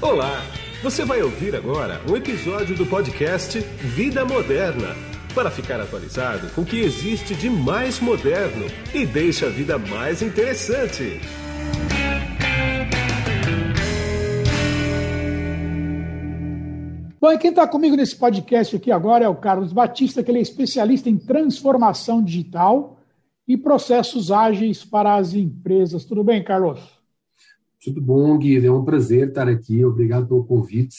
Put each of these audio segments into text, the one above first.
Olá! Você vai ouvir agora um episódio do podcast Vida Moderna para ficar atualizado com o que existe de mais moderno e deixa a vida mais interessante. Bom, e quem está comigo nesse podcast aqui agora é o Carlos Batista, que ele é especialista em transformação digital e processos ágeis para as empresas. Tudo bem, Carlos? Tudo bom, Guido. É um prazer estar aqui. Obrigado pelo convite.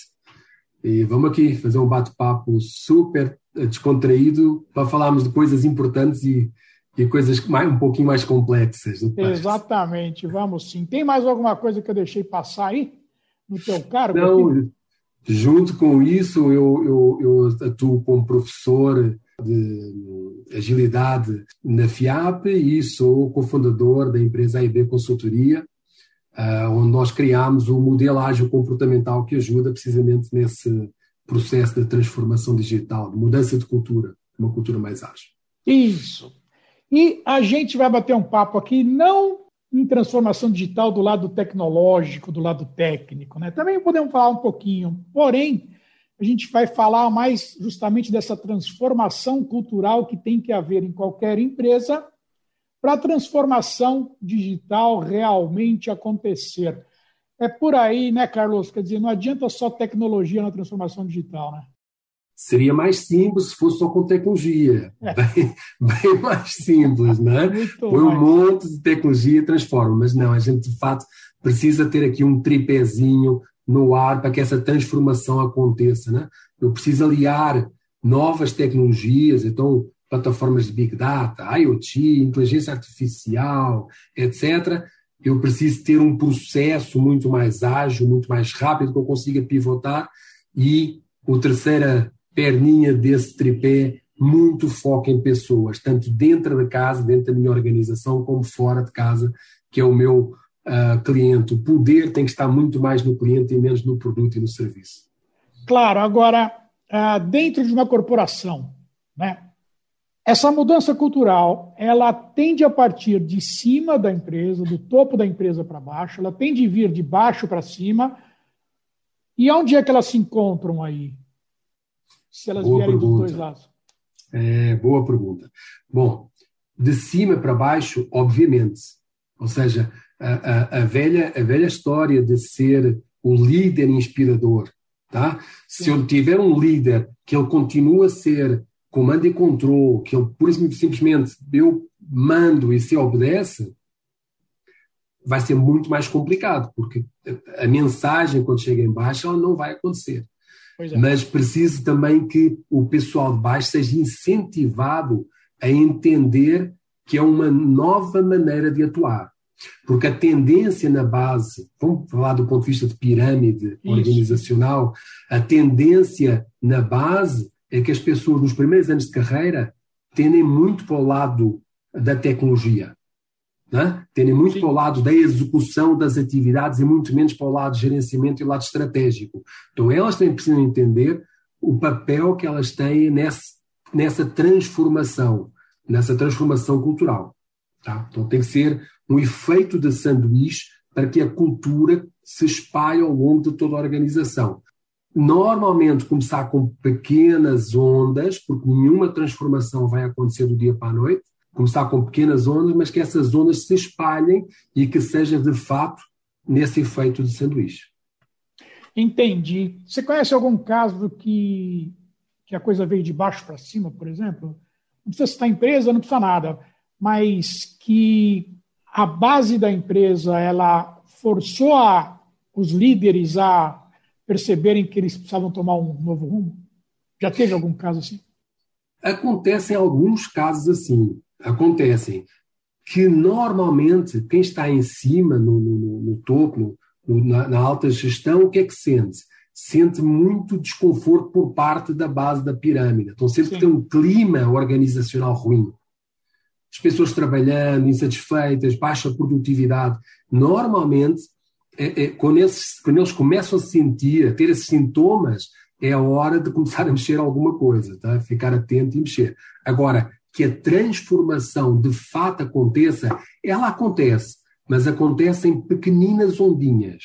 E vamos aqui fazer um bate-papo super descontraído para falarmos de coisas importantes e, e coisas mais, um pouquinho mais complexas. Exatamente, vamos sim. Tem mais alguma coisa que eu deixei passar aí no teu cargo? Não, aqui? Junto com isso, eu, eu, eu atuo como professor de agilidade na FIAP e sou cofundador da empresa AIB Consultoria, uh, onde nós criamos o modelo ágil comportamental que ajuda precisamente nesse processo de transformação digital, de mudança de cultura, uma cultura mais ágil. Isso. E a gente vai bater um papo aqui, não em transformação digital do lado tecnológico, do lado técnico. Né? Também podemos falar um pouquinho, porém, a gente vai falar mais justamente dessa transformação cultural que tem que haver em qualquer empresa para a transformação digital realmente acontecer. É por aí, né, Carlos? Quer dizer, não adianta só tecnologia na transformação digital, né? Seria mais simples se fosse só com tecnologia. É. Bem, bem, mais simples, né? Põe um monte de tecnologia e transforma. Mas não, a gente de fato precisa ter aqui um tripézinho no ar para que essa transformação aconteça, né? Eu preciso aliar novas tecnologias, então plataformas de Big Data, IoT, inteligência artificial, etc. Eu preciso ter um processo muito mais ágil, muito mais rápido, que eu consiga pivotar e o terceira perninha desse tripé, muito foco em pessoas, tanto dentro da casa, dentro da minha organização, como fora de casa, que é o meu uh, cliente. O poder tem que estar muito mais no cliente e menos no produto e no serviço. Claro, agora, uh, dentro de uma corporação, né? Essa mudança cultural, ela tende a partir de cima da empresa, do topo da empresa para baixo, ela tende a vir de baixo para cima. E onde é que elas se encontram aí? se elas boa vierem pergunta. dos dois lados? É, boa pergunta. Bom, de cima para baixo, obviamente. Ou seja, a, a, a, velha, a velha história de ser o líder inspirador. Tá? Se eu tiver um líder que ele continua a ser comando e controle, que ele por isso simplesmente eu mando e se obedece, vai ser muito mais complicado, porque a mensagem quando chega em baixo ela não vai acontecer. É. Mas preciso também que o pessoal de baixo seja incentivado a entender que é uma nova maneira de atuar. Porque a tendência na base, vamos falar do ponto de vista de pirâmide Isso. organizacional, a tendência na base é que as pessoas nos primeiros anos de carreira tendem muito para o lado da tecnologia né? terem muito Sim. para o lado da execução das atividades e muito menos para o lado de gerenciamento e o lado estratégico. Então elas têm, precisam entender o papel que elas têm nessa, nessa transformação, nessa transformação cultural. Tá? Então tem que ser um efeito de sanduíche para que a cultura se espalhe ao longo de toda a organização. Normalmente começar com pequenas ondas, porque nenhuma transformação vai acontecer do dia para a noite, começar com pequenas ondas, mas que essas ondas se espalhem e que seja de fato nesse efeito de sanduíche. Entendi. Você conhece algum caso que, que a coisa veio de baixo para cima, por exemplo? Não precisa citar empresa, não precisa nada, mas que a base da empresa ela forçou a, os líderes a perceberem que eles precisavam tomar um novo rumo? Já teve algum caso assim? Acontecem alguns casos assim acontecem, que normalmente quem está em cima, no, no, no topo, no, na, na, alta gestão, o que é que sente? Sente muito desconforto por parte da base da pirâmide. Então sempre Sim. tem um clima organizacional ruim. As pessoas trabalhando, insatisfeitas, baixa produtividade. Normalmente, é, é, quando, eles, quando eles começam a sentir, a ter esses sintomas, é a hora de começar a mexer alguma coisa, tá? ficar atento e mexer. Agora, que a transformação de fato aconteça, ela acontece, mas acontece em pequeninas ondinhas.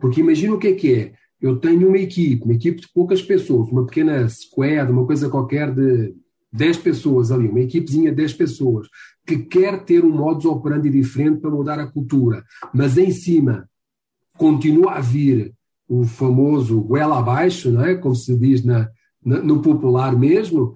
Porque imagina o que é que é. eu tenho uma equipe, uma equipe de poucas pessoas, uma pequena squad, uma coisa qualquer de 10 pessoas ali, uma equipezinha de 10 pessoas, que quer ter um modus operandi diferente para mudar a cultura, mas em cima continua a vir o famoso goela abaixo, não é? como se diz na, na, no popular mesmo,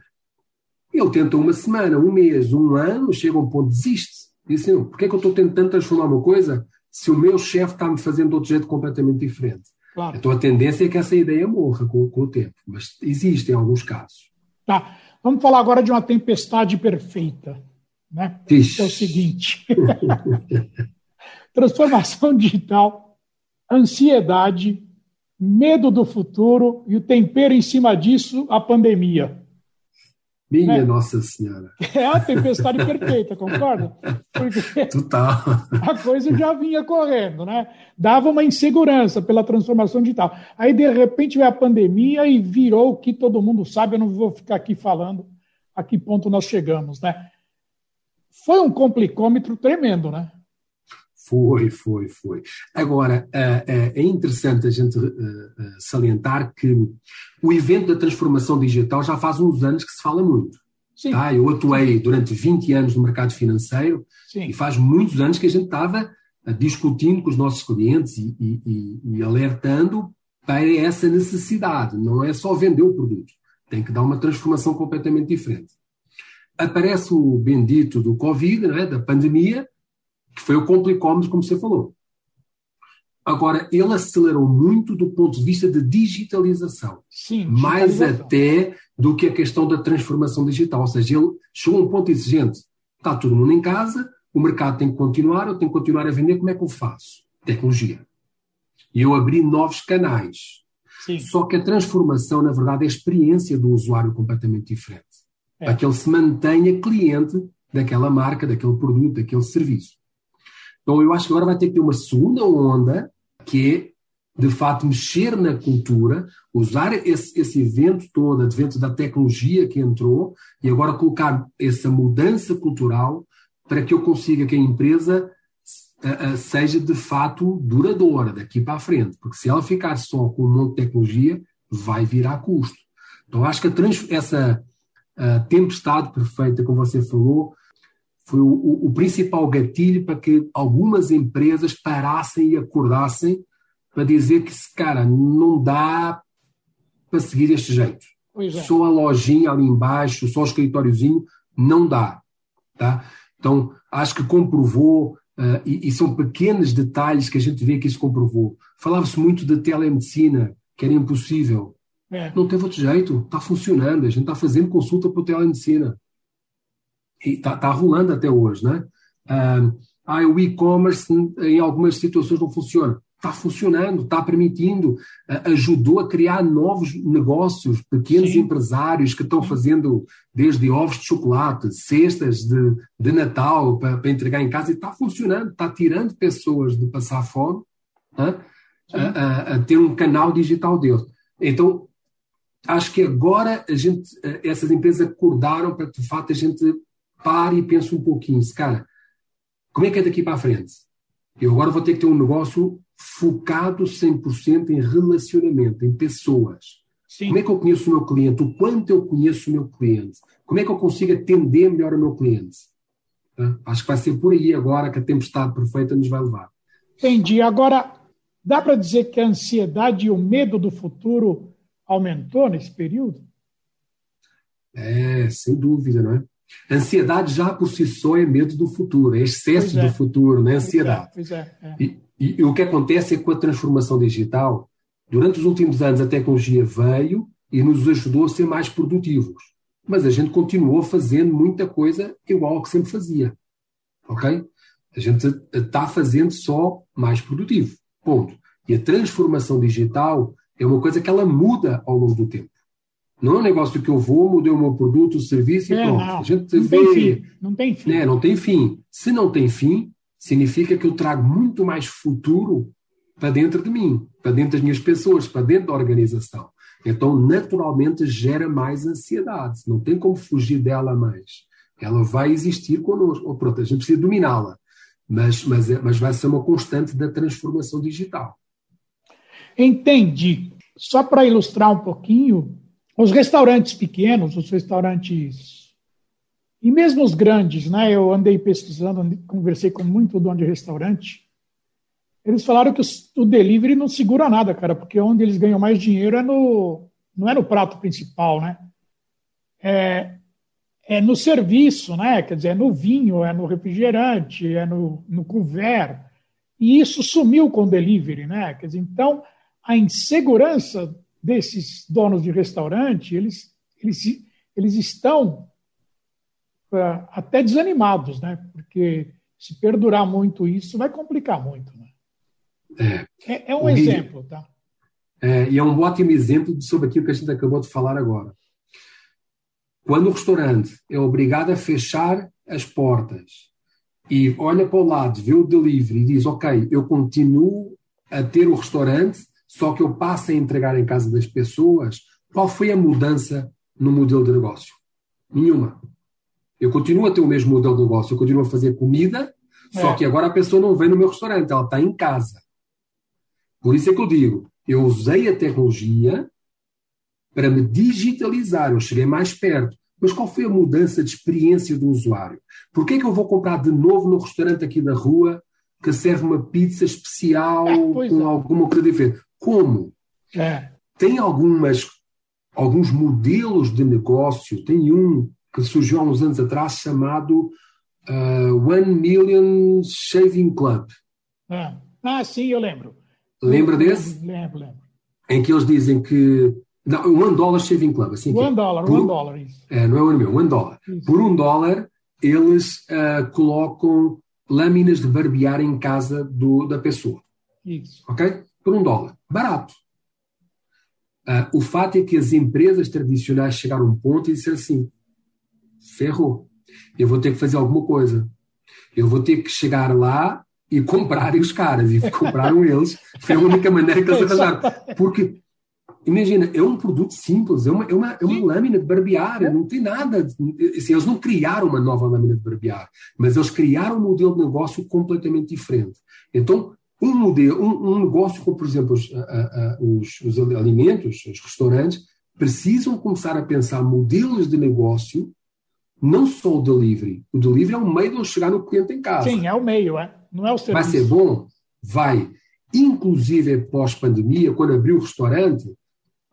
ele tenta uma semana, um mês, um ano, chega a um ponto, desiste. Diz assim, porquê é que eu estou tentando transformar uma coisa se o meu chefe está-me fazendo de outro jeito completamente diferente? Claro. Então a tendência é que essa ideia morra com, com o tempo, mas existe em alguns casos. Tá. Vamos falar agora de uma tempestade perfeita. Né? É o seguinte: transformação digital, ansiedade, medo do futuro e o tempero em cima disso, a pandemia. Minha né? Nossa Senhora. É a tempestade perfeita, concorda? Porque Total. A coisa já vinha correndo, né? Dava uma insegurança pela transformação digital. Aí, de repente, veio a pandemia e virou o que todo mundo sabe. Eu não vou ficar aqui falando a que ponto nós chegamos, né? Foi um complicômetro tremendo, né? Foi, foi, foi. Agora, é, é, é interessante a gente é, salientar que o evento da transformação digital já faz uns anos que se fala muito. Sim. Tá? Eu atuei durante 20 anos no mercado financeiro Sim. e faz muitos anos que a gente estava discutindo com os nossos clientes e, e, e, alertando para essa necessidade. Não é só vender o produto, tem que dar uma transformação completamente diferente. Aparece o bendito do Covid, é? da pandemia, que foi o complicómetro, como você falou. Agora, ele acelerou muito do ponto de vista de digitalização. Sim, mais até do que a questão da transformação digital. Ou seja, ele chegou a um ponto exigente. Está todo mundo em casa, o mercado tem que continuar, eu tenho que continuar a vender, como é que eu faço? Tecnologia. E eu abri novos canais. Sim. Só que a transformação, na verdade, é a experiência do usuário completamente diferente. É. Para que ele se mantenha cliente daquela marca, daquele produto, daquele serviço. Então eu acho que agora vai ter que ter uma segunda onda, que é, de fato, mexer na cultura, usar esse, esse evento todo, advento da tecnologia que entrou, e agora colocar essa mudança cultural para que eu consiga que a empresa seja de fato duradoura daqui para a frente, porque se ela ficar só com um monte de tecnologia, vai virar custo. Então acho que essa tempestade perfeita, como você falou, foi o, o, o, principal gatilho para que algumas empresas parassem e acordassem para dizer que, cara, não dá para seguir este jeito. É. Só a lojinha ali embaixo, só o escritóriozinho, não dá. Tá? Então, acho que comprovou, uh, e, e, são pequenos detalhes que a gente vê que isso comprovou. Falava-se muito de telemedicina, que era impossível. É. Não teve outro jeito, está funcionando, a gente está fazendo consulta por telemedicina está tá rolando até hoje, né? Ah, o e-commerce em algumas situações não funciona. Está funcionando, está permitindo, ajudou a criar novos negócios, pequenos Sim. empresários que estão fazendo desde ovos de chocolate, cestas de, de Natal para, para entregar em casa e está funcionando, está tirando pessoas de passar fome a, a, a, ter um canal digital deles. Então, acho que agora a gente, essas empresas acordaram para de fato a gente pare e pense um pouquinho. Cara, como é que é daqui para a frente? Eu agora vou ter que ter um negócio focado 100% em relacionamento, em pessoas. Sim. Como é que eu conheço o meu cliente? O quanto eu conheço o meu cliente? Como é que eu consigo atender melhor o meu cliente? Tá? Acho que vai ser por aí agora que a tempestade perfeita nos vai levar. Entendi. Agora, dá para dizer que a ansiedade e o medo do futuro aumentou nesse período? É, sem dúvida, não é? Ansiedade já por si só é medo do futuro, é excesso é. do futuro, não é ansiedade. Pois é, pois é, é. E, e, e, o que acontece é que com a transformação digital, durante os últimos anos a tecnologia veio e nos ajudou a ser mais produtivos. Mas a gente continuou fazendo muita coisa igual ao que sempre fazia. Ok? A gente está fazendo só mais produtivo. Ponto. E a transformação digital é uma coisa que ela muda ao longo do tempo. Não é um negócio que eu vou, mudei o meu produto, o serviço e é, pronto. Não, a gente não vê, tem fim. Não tem fim. Né, não tem fim. Se não tem fim, significa que eu trago muito mais futuro para dentro de mim, para dentro das minhas pessoas, para dentro da organização. Então, naturalmente, gera mais ansiedade. Não tem como fugir dela mais. Ela vai existir connosco. Ou pronto, a gente precisa dominá-la. Mas, mas, mas vai ser uma constante da transformação digital. Entendi. só para ilustrar um pouquinho, os restaurantes pequenos, os restaurantes e mesmo os grandes, né? Eu andei pesquisando, conversei com muito dono de restaurante. Eles falaram que o delivery não segura nada, cara, porque onde eles ganham mais dinheiro é no não é no prato principal, né? É, é no serviço, né? Quer dizer, é no vinho, é no refrigerante, é no, no couvert. E isso sumiu com o delivery, né? Quer dizer, então, a insegurança desses donos de restaurante, eles, eles, eles estão uh, até desanimados, né? Porque se perdurar muito isso, vai complicar muito, né? É, é, é um exemplo, tá? É, e é um ótimo exemplo sobre aquilo que a gente acabou de falar agora. Quando o restaurante é obrigado a fechar as portas e olha para o lado, vê o delivery e diz: Ok, eu continuo a ter o restaurante, só que eu passo a entregar em casa das pessoas, qual foi a mudança no modelo de negócio? Nenhuma. Eu continuo a ter o mesmo modelo de negócio, eu continuo a fazer comida, é. só que agora a pessoa não vem no meu restaurante, ela está em casa. Por isso é que eu digo: eu usei a tecnologia para me digitalizar, eu cheguei mais perto. Mas qual foi a mudança de experiência do usuário? Por que é que eu vou comprar de novo no restaurante aqui da rua que serve uma pizza especial é, com é. alguma coisa diferente? Como? É. Tem algumas, alguns modelos de negócio, tem um que surgiu há uns anos atrás chamado uh, One Million Shaving Club. Ah. ah, sim, eu lembro. Lembra desse? Lembro, lembro. Em que eles dizem que. Não, One Dollar Shaving Club. Assim one Dollar, por, One Dollar. Isso. É, não é o meu, One Dollar. Isso. Por um dólar, eles uh, colocam lâminas de barbear em casa do, da pessoa. Isso. Ok? Por um dólar. Barato. Uh, o fato é que as empresas tradicionais chegaram a um ponto e disseram assim: ferrou, eu vou ter que fazer alguma coisa. Eu vou ter que chegar lá e comprarem os caras. E compraram eles. Foi a única maneira que eles arranjaram. Porque, imagina, é um produto simples, é uma, é uma, é uma lâmina de barbear, não tem nada. Assim, eles não criaram uma nova lâmina de barbear, mas eles criaram um modelo de negócio completamente diferente. Então, um modelo, um, um negócio como, por exemplo, os, a, a, os, os alimentos, os restaurantes, precisam começar a pensar modelos de negócio não só o delivery. O delivery é o meio de eu chegar no cliente em casa. Sim, é o meio, é. Não é o serviço. Vai ser bom? Vai. Inclusive, pós-pandemia, quando abrir o restaurante,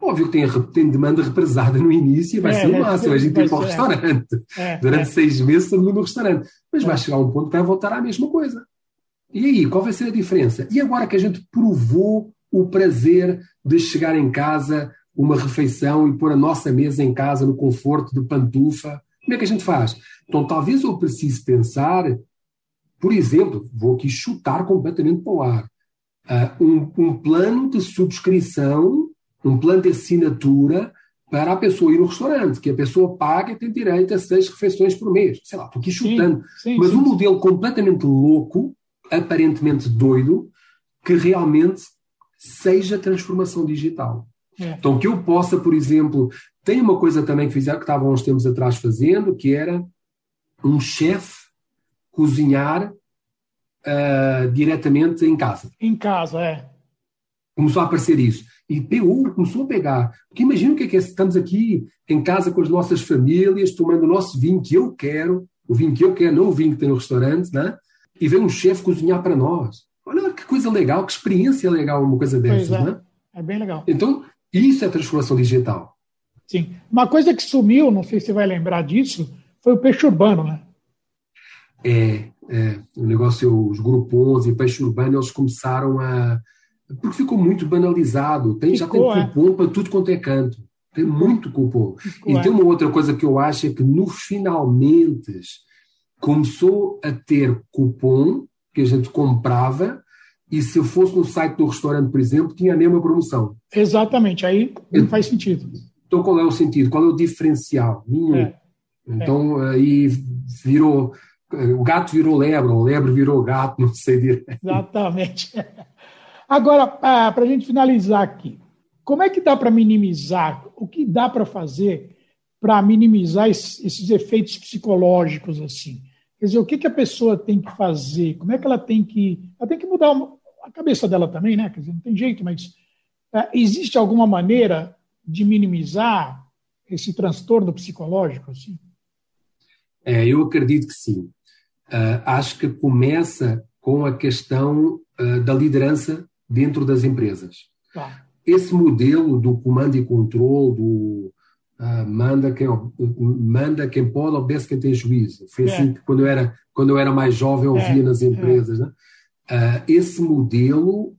óbvio que tem, tem demanda represada no início e vai é, ser o máximo. A gente ir para o restaurante. É, Durante é. seis meses, todo mundo no restaurante. Mas vai é. chegar um ponto que vai voltar à mesma coisa. E aí, qual vai ser a diferença? E agora que a gente provou o prazer de chegar em casa, uma refeição e pôr a nossa mesa em casa no conforto de pantufa, como é que a gente faz? Então, talvez eu precise pensar, por exemplo, vou aqui chutar completamente para o ar, uh, um, um plano de subscrição, um plano de assinatura para a pessoa ir no restaurante, que a pessoa paga e tem direito a seis refeições por mês. Sei lá, estou aqui chutando. Sim, sim, Mas sim, um modelo completamente louco, aparentemente doido, que realmente seja transformação digital. É. Então, que eu possa, por exemplo, tem uma coisa também que fizeram, que estavam uns tempos atrás fazendo, que era um chefe cozinhar uh, diretamente em casa. Em casa, é. Começou a aparecer isso. E pegou, começou a pegar. Porque imagina o que é que é, estamos aqui em casa com as nossas famílias, tomando o nosso vinho que eu quero, o vinho que eu quero, não o vinho que tem no restaurante, né? E vem um chefe cozinhar para nós. Olha que coisa legal, que experiência legal uma coisa dessas, é. né? É bem legal. Então, isso é transformação digital. Sim. Uma coisa que sumiu, não sei se você vai lembrar disso, foi o peixe urbano, né? É, é o negócio, os grupos e peixe urbano, eles começaram a. Porque ficou muito banalizado. Tem, ficou, já tem cupom é. para tudo quanto é canto. Tem muito cupom. Ficou, e tem é. uma outra coisa que eu acho é que no finalmente começou a ter cupom que a gente comprava e se fosse no site do restaurante, por exemplo, tinha a mesma promoção. Exatamente, aí não faz sentido. Então qual é o sentido? Qual é o diferencial? Nenhum. É. Então é. aí virou, o gato virou lebre, o lebre virou gato, não sei direito. Exatamente. Agora, ah, para a gente finalizar aqui, como é que dá para minimizar, o que dá para fazer para minimizar esses efeitos psicológicos assim? Quer dizer, o que, que a pessoa tem que fazer? Como é que ela tem que. Ela tem que mudar a cabeça dela também, né? Quer dizer, não tem jeito, mas É, existe alguma maneira de minimizar esse transtorno psicológico? Assim? É, eu acredito que sim. Uh, acho que começa com a questão uh, da liderança dentro das empresas. Tá. Esse modelo do comando e controle, do uh, manda, quem, manda quem pode, obedece quem tem juízo. Foi é. assim que quando eu era, quando eu era mais jovem eu ouvia é. nas empresas. É. Né? esse modelo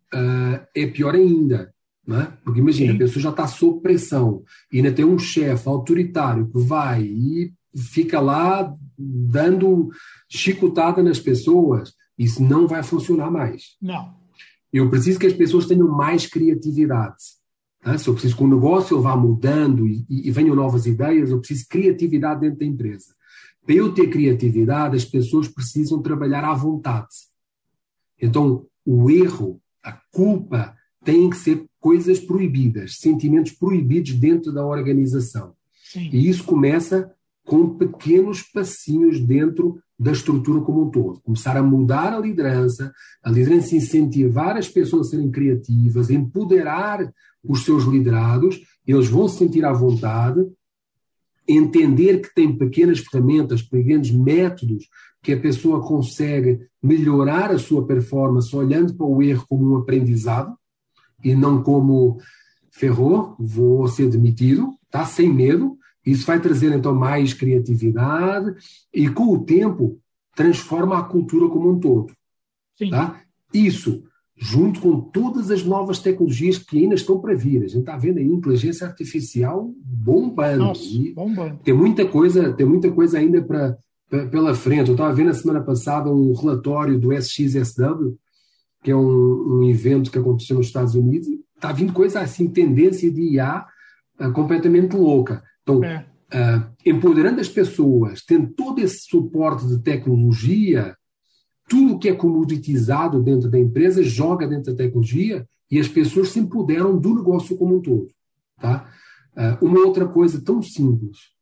é pior ainda. É? Porque imagina, Sim. a pessoa já está sob pressão e ainda tem um chefe autoritário que vai e fica lá dando chicotada nas pessoas, isso não vai funcionar mais. Não. Eu preciso que as pessoas tenham mais criatividade. Tá? Se eu preciso que o negócio vá mudando e, e, venham novas ideias, eu preciso de criatividade dentro da empresa. Para eu ter criatividade, as pessoas precisam trabalhar à vontade. Então, o erro, a culpa, têm que ser coisas proibidas, sentimentos proibidos dentro da organização. Sim. E isso começa com pequenos passinhos dentro da estrutura como um todo. Começar a mudar a liderança, a liderança incentivar as pessoas a serem criativas, empoderar os seus liderados, eles vão se sentir à vontade, entender que tem pequenas ferramentas, pequenos métodos que a pessoa consegue melhorar a sua performance olhando para o erro como um aprendizado e não como ferrou, vou ser demitido, tá? sem medo, isso vai trazer então mais criatividade e com o tempo transforma a cultura como um todo. Sim. Tá? Isso, junto com todas as novas tecnologias que ainda estão para vir. A gente está vendo aí inteligência artificial bombando. Nossa, bombando. Tem muita coisa, tem muita coisa ainda para pela frente. Eu estava vendo a semana passada um relatório do SXSW, que é um, um evento que aconteceu nos Estados Unidos, está vindo coisa assim, tendência de IA uh, completamente louca. Então, é. uh, empoderando as pessoas, tendo todo esse suporte de tecnologia, tudo que é comoditizado dentro da empresa joga dentro da tecnologia e as pessoas se empoderam do negócio como um todo. Tá? Uh, uma outra coisa tão simples,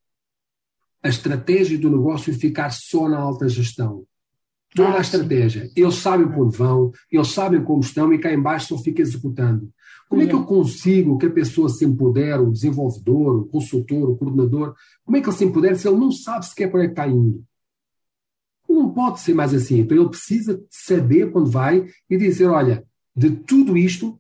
a estratégia do negócio ficar só na alta gestão. Toda a estratégia. Eles sabem para onde vão, eles sabem como estão e cá embaixo só fica executando. Como é que eu consigo que a pessoa se empodere, o desenvolvedor, o consultor, o coordenador, como é que ele se empodere se ele não sabe sequer para onde é está indo? Não pode ser mais assim. Então ele precisa saber quando vai e dizer: olha, de tudo isto,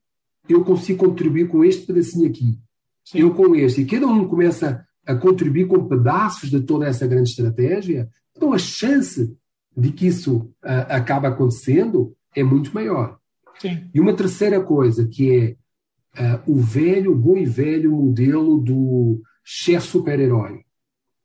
eu consigo contribuir com este pedacinho aqui. Sim. Eu com este. E cada um começa a contribuir com pedaços de toda essa grande estratégia, então a chance de que isso uh, acabe acontecendo é muito maior. Sim. E uma terceira coisa que é uh, o velho, bom e velho modelo do chefe super-herói.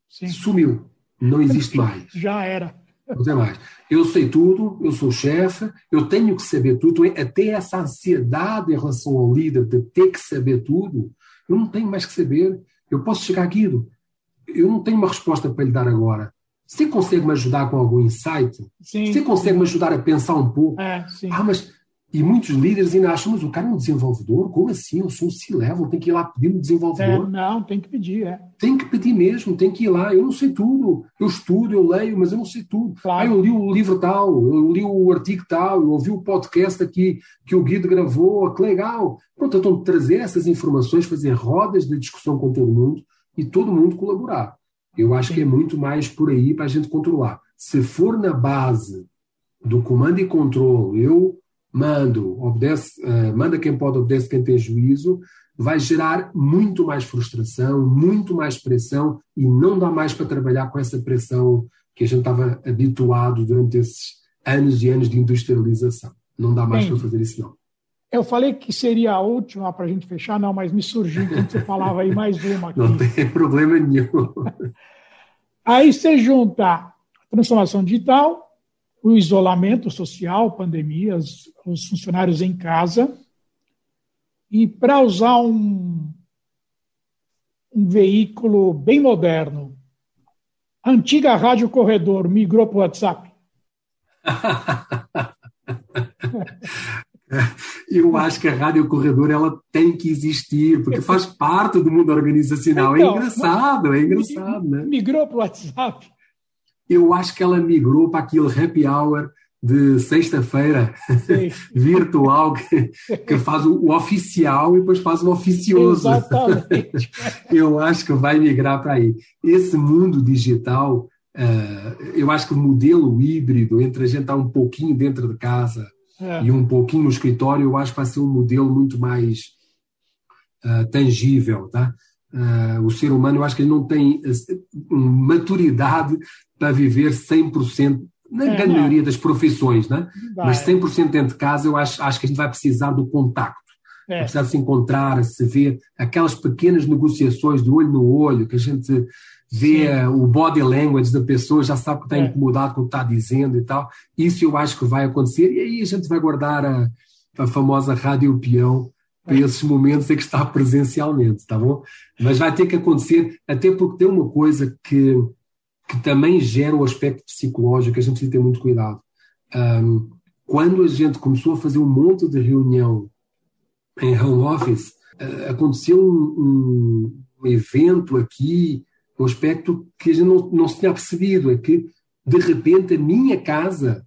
Sumiu. Não existe mais. Já era. Não tem mais. Eu sei tudo, eu sou chefe, eu tenho que saber tudo. Até essa ansiedade em relação ao líder de ter que saber tudo, eu não tenho mais que saber. Eu posso chegar aqui, eu não tenho uma resposta para lhe dar agora. Você consegue me ajudar com algum insight? Sim, Você consegue sim. me ajudar a pensar um pouco? É, ah, mas e muitos líderes ainda acham, mas o cara é um desenvolvedor? Como assim? Eu sou um C-level, tem que ir lá pedir um desenvolvedor? É, não, tem que pedir, é. Tem que pedir mesmo, tem que ir lá. Eu não sei tudo. Eu estudo, eu leio, mas eu não sei tudo. Claro. Ah, eu li o livro tal, eu li o artigo tal, eu ouvi o podcast aqui que o Guido gravou, que legal. Pronto, então trazer essas informações, fazer rodas de discussão com todo mundo e todo mundo colaborar. Eu acho Sim. que é muito mais por aí para a gente controlar. Se for na base do comando e controle, eu mando, obedece, uh, manda quem pode, obedece quem tem juízo, vai gerar muito mais frustração, muito mais pressão e não dá mais para trabalhar com essa pressão que a gente estava habituado durante esses anos e anos de industrialização. Não dá mais para fazer isso, não. Eu falei que seria a última para a gente fechar, não, mas me surgiu quando você falava aí mais uma. Aqui. Não tem problema nenhum. Aí você junta a transformação digital, o isolamento social, pandemias, os funcionários em casa. E para usar um, um veículo bem moderno, a antiga Rádio Corredor migrou para o WhatsApp. Eu acho que a Rádio Corredor ela tem que existir, porque faz parte do mundo organizacional. É então, é engraçado, é engraçado, né? Migrou para o WhatsApp eu acho que ela migrou para aquele happy hour de sexta-feira virtual que, que, faz o, oficial e depois faz o oficioso. Exatamente. eu acho que vai migrar para aí. Esse mundo digital, uh, eu acho que o modelo híbrido entre a gente estar um pouquinho dentro de casa é. e um pouquinho no escritório, eu acho que vai ser um modelo muito mais uh, tangível, tá? Uh, o ser humano, eu acho que ele não tem maturidade para viver 100% na é, grande maioria das profissões, né? mas 100% dentro de casa, eu acho, acho que a gente vai precisar do contacto. É. Vai precisar de se encontrar, se ver, aquelas pequenas negociações de olho no olho, que a gente vê Sim. o body language da pessoa, já sabe que está é. incomodado com o que está dizendo e tal. Isso eu acho que vai acontecer, e aí a gente vai guardar a, a famosa rádio peão para é. esses momentos em que está presencialmente, tá bom? Mas vai ter que acontecer, até porque tem uma coisa que que também gera o aspecto psicológico, que a gente precisa ter muito cuidado. Um, quando a gente começou a fazer um monte de reunião em home office, uh, aconteceu um, um, evento aqui, um aspecto que a gente não, não se tinha percebido, é que de repente a minha casa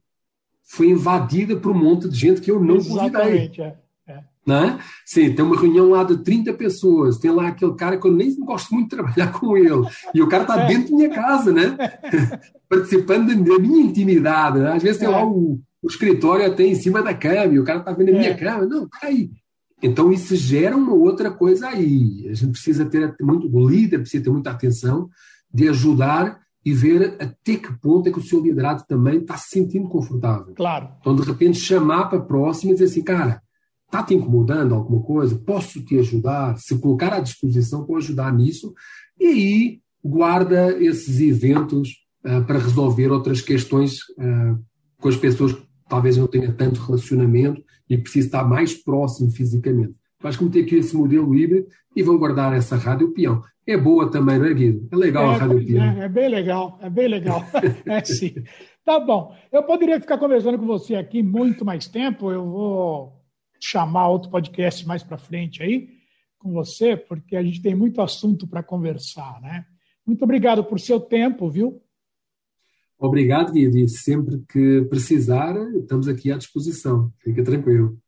foi invadida por um monte de gente que eu não Exatamente, convidei. É. Né? Sim, tem uma reunião lá de 30 pessoas, tem lá aquele cara que eu nem gosto muito de trabalhar com ele, e o cara está dentro da minha casa, né? participando da minha intimidade. Né? Às vezes tem lá o, o escritório até em cima da cama, e o cara está vendo a minha é. cama. Não, peraí. Então isso gera uma outra coisa aí. A gente precisa ter muito, o líder precisa ter muita atenção de ajudar e ver até que ponto é que o seu liderado também está se sentindo confortável. Claro. Então, de repente, chamar para próximo e dizer assim, cara, Está te incomodando alguma coisa? Posso te ajudar? Se colocar à disposição para ajudar nisso. E aí guarda esses eventos uh, para resolver outras questões uh, com as pessoas talvez não tenha tanto relacionamento e precisa estar mais próximo fisicamente. Vais cometer aqui esse modelo híbrido e vão guardar essa rádio peão. É boa também, não é, Guido? É legal é, a rádio peão. É, é, bem legal, é bem legal. é sim. Tá bom. Eu poderia ficar conversando com você aqui muito mais tempo. Eu vou chamar outro podcast mais para frente aí com você, porque a gente tem muito assunto para conversar, né? Muito obrigado por seu tempo, viu? Obrigado, Guido, e sempre que precisar, estamos aqui à disposição. Fica tranquilo.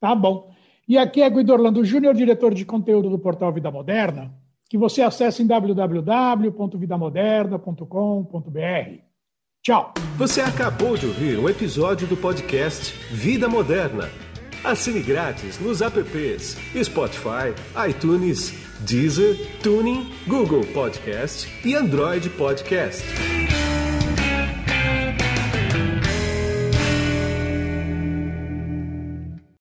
Tá bom. E aqui é Guido Orlando Júnior, diretor de conteúdo do portal Vida Moderna, que você acessa em www.vidamoderna.com.br. Tchau. Você acabou de ouvir um episódio do podcast Vida Moderna Assine grátis nos apps Spotify, iTunes, Deezer, Tuning, Google Podcast e Android Podcast.